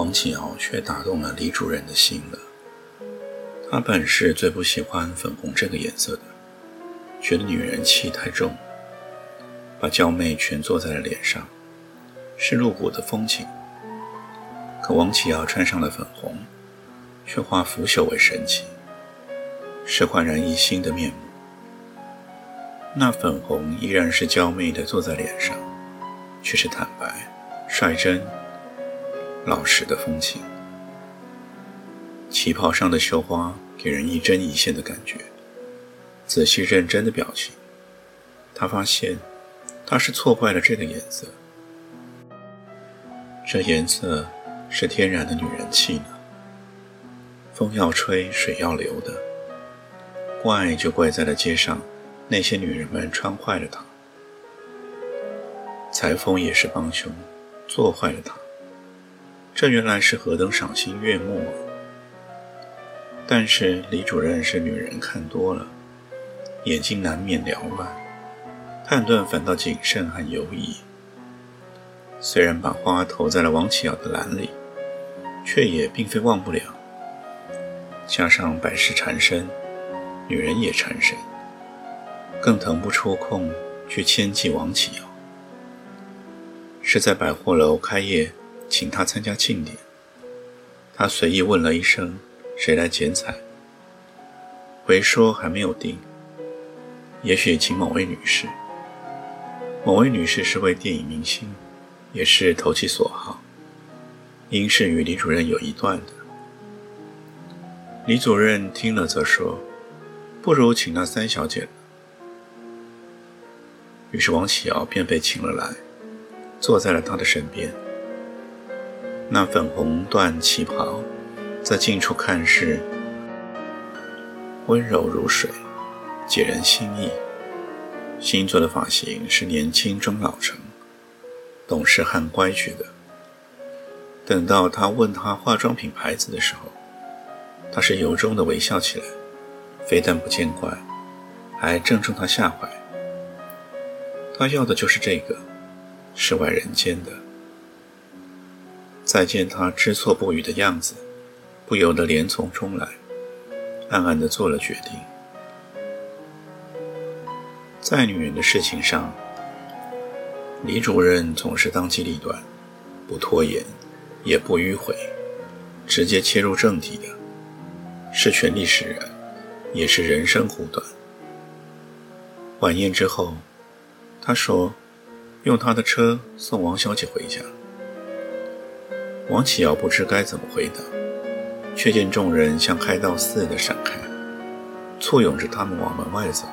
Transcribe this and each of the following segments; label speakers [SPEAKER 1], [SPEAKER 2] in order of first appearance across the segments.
[SPEAKER 1] 王启尧却打动了李主任的心了。他本是最不喜欢粉红这个颜色的，觉得女人气太重，把娇媚全做在了脸上，是露骨的风情。可王启尧穿上了粉红，却化腐朽为神奇，是焕然一新的面目。那粉红依然是娇媚的坐在脸上，却是坦白、率真。老实的风情，旗袍上的绣花给人一针一线的感觉。仔细认真的表情，他发现他是错怪了这个颜色。这颜色是天然的女人气呢。风要吹，水要流的。怪就怪在了街上那些女人们穿坏了它。裁缝也是帮凶，做坏了它。这原来是何等赏心悦目啊！但是李主任是女人看多了，眼睛难免缭乱，判断反倒谨慎和犹疑。虽然把花投在了王启尧的篮里，却也并非忘不了。加上百事缠身，女人也缠身，更腾不出空去牵记王启尧。是在百货楼开业。请他参加庆典，他随意问了一声：“谁来剪彩？”回说还没有定，也许请某位女士。某位女士是位电影明星，也是投其所好，应是与李主任有一段的。李主任听了则说：“不如请那三小姐。”于是王启尧便被请了来，坐在了他的身边。那粉红缎旗袍，在近处看是温柔如水，解人心意。新做的发型是年轻中老成、懂事和乖觉的。等到他问他化妆品牌子的时候，他是由衷的微笑起来，非但不见怪，还正中他下怀。他要的就是这个，世外人间的。再见他知错不语的样子，不由得连从中来，暗暗地做了决定。在女人的事情上，李主任总是当机立断，不拖延，也不迂回，直接切入正题的，是权力使然，也是人生苦短。晚宴之后，他说：“用他的车送王小姐回家。”王启尧不知该怎么回答，却见众人像开道似的闪开，簇拥着他们往门外走。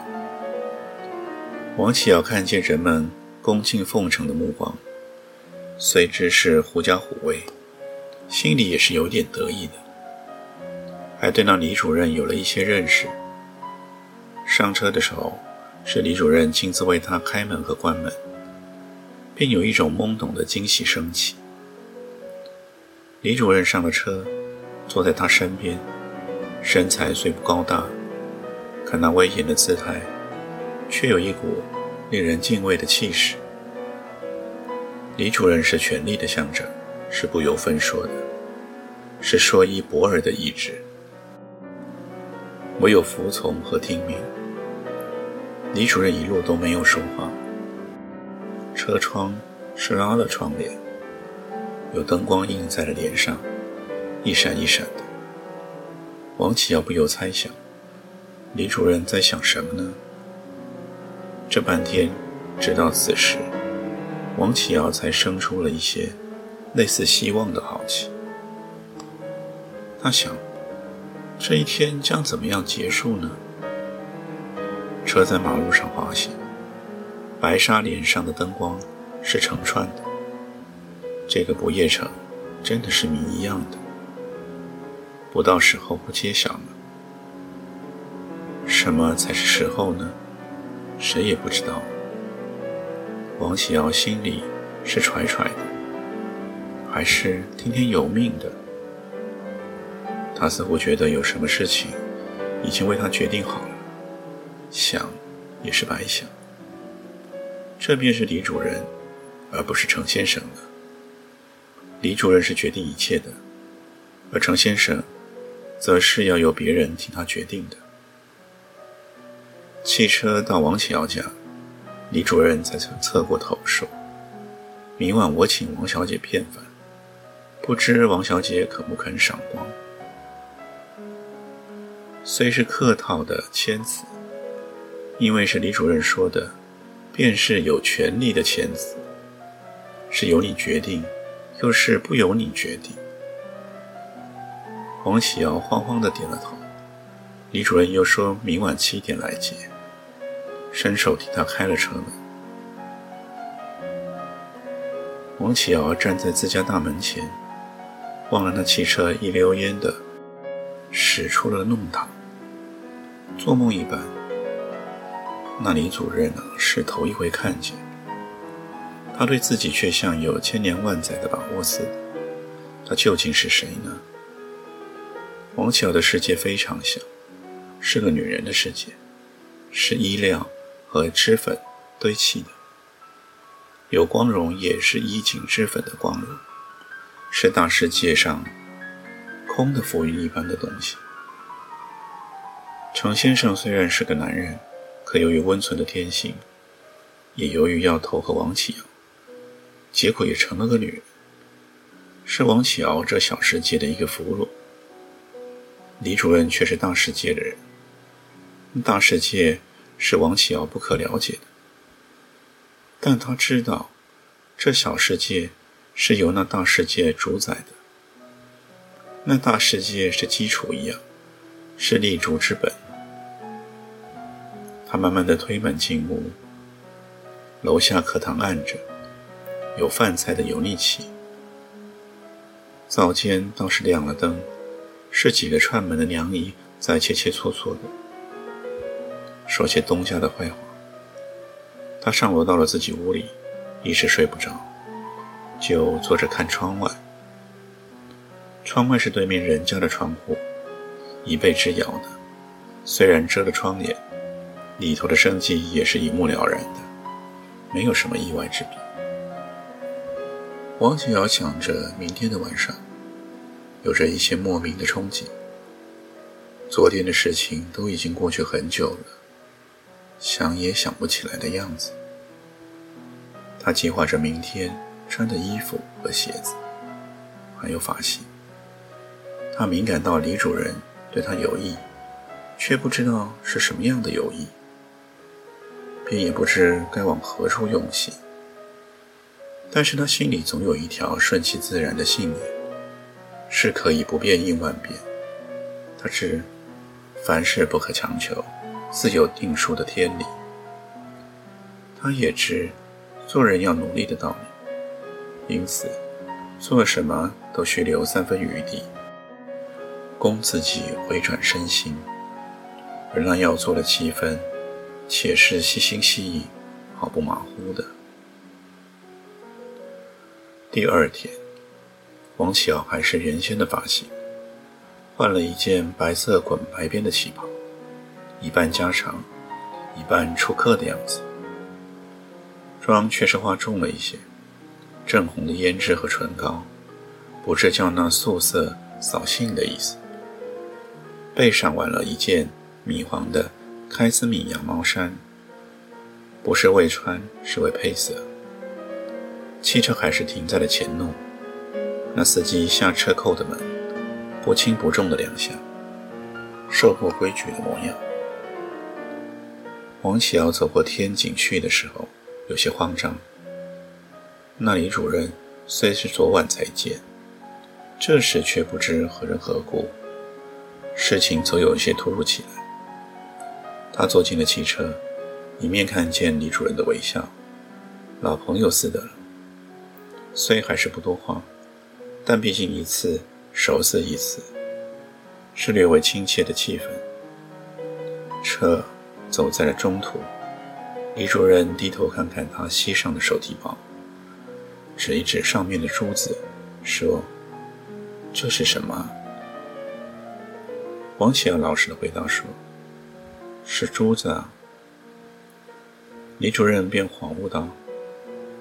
[SPEAKER 1] 王启尧看见人们恭敬奉承的目光，虽知是狐假虎威，心里也是有点得意的，还对那李主任有了一些认识。上车的时候，是李主任亲自为他开门和关门，便有一种懵懂的惊喜升起。李主任上了车，坐在他身边，身材虽不高大，可那威严的姿态，却有一股令人敬畏的气势。李主任是权力的象征，是不由分说的，是说一不二的意志，唯有服从和听命。李主任一路都没有说话，车窗是拉了窗帘。有灯光映在了脸上，一闪一闪的。王启尧不由猜想，李主任在想什么呢？这半天，直到此时，王启尧才生出了一些类似希望的好奇。他想，这一天将怎么样结束呢？车在马路上滑行，白纱脸上的灯光是成串的。这个不夜城真的是谜一样的，不到时候不揭晓呢。什么才是时候呢？谁也不知道。王启尧心里是揣揣的，还是听天由命的？他似乎觉得有什么事情已经为他决定好了，想也是白想。这便是李主任，而不是程先生了。李主任是决定一切的，而程先生，则是要由别人替他决定的。汽车到王启尧家，李主任才曾侧过头说：“明晚我请王小姐便饭，不知王小姐肯不肯赏光？”虽是客套的谦辞，因为是李主任说的，便是有权利的谦辞，是由你决定，又是不由你决定。黄启尧慌慌地点了头。李主任又说明晚七点来接，伸手替他开了车门。王启尧站在自家大门前，望了那汽车一溜烟的驶出了弄堂。做梦一般，那李主任呢是头一回看见，他对自己却像有千年万载的把握似的。他究竟是谁呢？王巧的世界非常小，是个女人的世界，是衣料和脂粉堆砌的，有光荣也是衣锦脂粉的光荣，是大世界上空的浮云一般的东西。程先生虽然是个男人，可由于温存的天性，也由于要投和王启尧，结果也成了个女人，是王启尧这小世界的一个俘虏。李主任却是大世界的人，大世界是王启尧不可了解的，但他知道，这小世界是由那大世界主宰的，那大世界是基础一样，是立足之本。他慢慢的推门进屋，楼下课堂暗着，有饭菜的油腻气。灶间倒是亮了灯，是几个串门的娘姨在切切磋磋的，说些东家的坏话。他上楼到了自己屋里，一时睡不着，就坐着看窗外。窗外是对面人家的窗户，一被之遥的，虽然遮了窗帘。里头的生机也是一目了然的，没有什么意外之笔。王景尧想着明天的晚上，有着一些莫名的憧憬。昨天的事情都已经过去很久了，想也想不起来的样子。他计划着明天穿的衣服和鞋子，还有发型。他敏感到李主任对他有意，却不知道是什么样的有意。便也不知该往何处用心，但是他心里总有一条顺其自然的信念，是可以不变应万变。他知凡事不可强求，自有定数的天理。他也知做人要努力的道理，因此做什么都需留三分余地，供自己回转身心，而那要做的七分。且是细心细意，毫不马虎的。第二天，王启尧还是原先的发型，换了一件白色滚白边的旗袍，一半加长，一半出客的样子。妆确实化重了一些，正红的胭脂和唇膏，不是叫那素色扫兴的意思。背上挽了一件米黄的。开司米羊毛衫，不是为穿，是为配色。汽车还是停在了前路，那司机下车扣的门，不轻不重的两下，受过规矩的模样。王启尧走过天井去的时候，有些慌张。那李主任虽是昨晚才见，这时却不知何人何故，事情总有些突如其来。他坐进了汽车，一面看见李主任的微笑，老朋友似的。虽还是不多话，但毕竟一次熟似一次，是略微亲切的气氛。车走在了中途，李主任低头看看他膝上的手提包，指一指上面的珠子，说：“这是什么？”王启尧老实的回答说：“是珠子啊。”李主任便恍悟道：“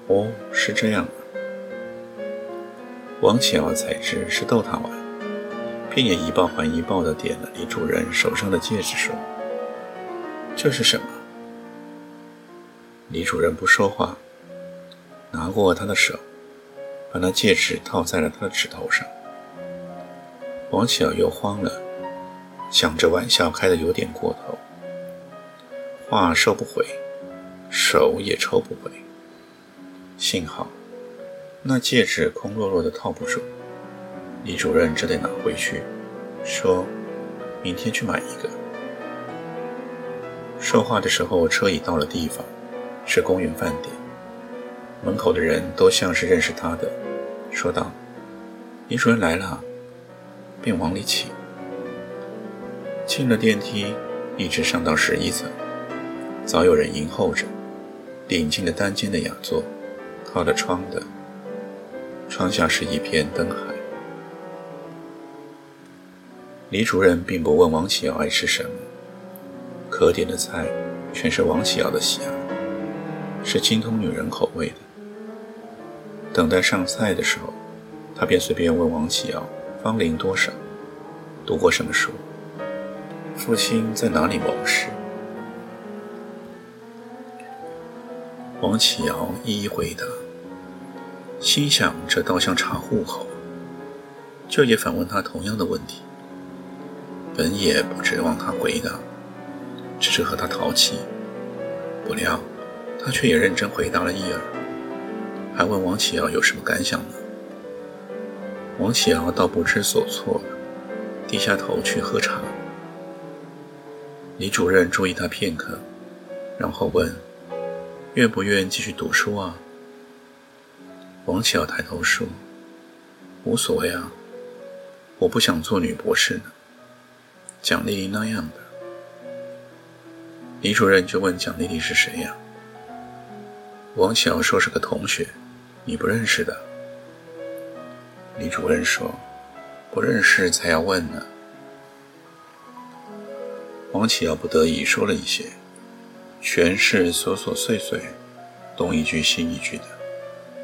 [SPEAKER 1] 哦，是这样啊。”王启尧才知是逗他玩，便也一报还一报的点了李主任手上的戒指，说：“这是什么？”李主任不说话，拿过他的手，把那戒指套在了他的指头上。王启尧又慌了，想着玩笑开得有点过头，话收不回。手也抽不回，幸好那戒指空落落的套不住，李主任只得拿回去，说明天去买一个。说话的时候，车已到了地方，是公园饭店。门口的人都像是认识他的，说道：“李主任来了。”便往里请。进了电梯，一直上到十一层，早有人迎候着。顶进了单间的雅座，靠着窗的，窗下是一片灯海。李主任并不问王启尧爱吃什么，可点的菜全是王启尧的喜爱，是精通女人口味的。等待上菜的时候，他便随便问王启尧芳龄多少，读过什么书，父亲在哪里谋事。王启尧一一回答，心想这倒像查户口，就也反问他同样的问题。本也不指望他回答，只是和他淘气，不料他却也认真回答了一耳，还问王启尧有什么感想呢？王启尧倒不知所措，低下头去喝茶。李主任注意他片刻，然后问。愿不愿继续读书啊？王启尧抬头说：“无所谓啊，我不想做女博士呢。”蒋丽丽那样的。李主任就问蒋丽丽是谁呀？王启尧说是个同学，你不认识的。李主任说：“不认识才要问呢。”王启尧不得已说了一些。全是琐琐碎碎，东一句西一句的，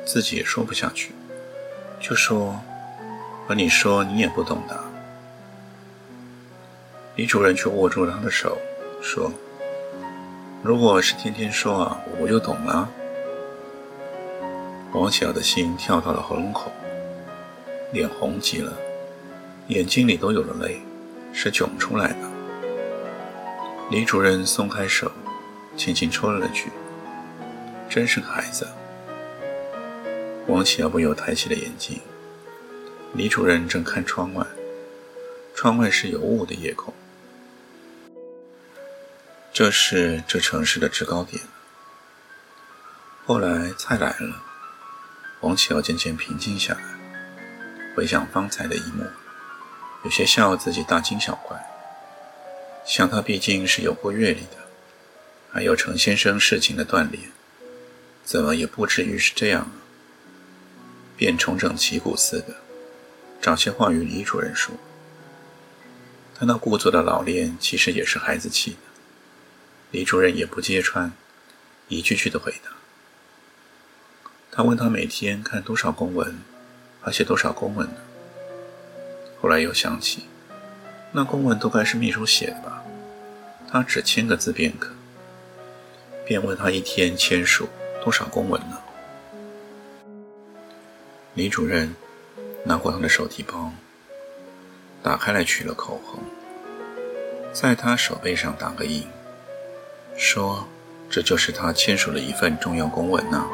[SPEAKER 1] 自己也说不下去，就说：“和你说你也不懂的。”李主任却握住了他的手，说：“如果是天天说啊，我就懂了。”王小的心跳到了喉咙口，脸红极了，眼睛里都有了泪，是涌出来的。李主任松开手。轻轻戳了句：“真是个孩子。”王启尧不由抬起了眼睛。李主任正看窗外，窗外是有雾的夜空。这是这城市的制高点。后来菜来了，王启尧渐渐平静下来，回想方才的一幕，有些笑自己大惊小怪。想他毕竟是有过阅历的。还有程先生事情的锻炼，怎么也不至于是这样啊！便重整旗鼓似的，找些话与李主任说。他那故作的老练，其实也是孩子气的。李主任也不揭穿，一句句的回答。他问他每天看多少公文，而写多少公文呢？后来又想起，那公文都该是秘书写的吧？他只签个字便可。便问他一天签署多少公文呢？李主任拿过他的手提包，打开来取了口红，在他手背上打个印，说：“这就是他签署的一份重要公文呢。”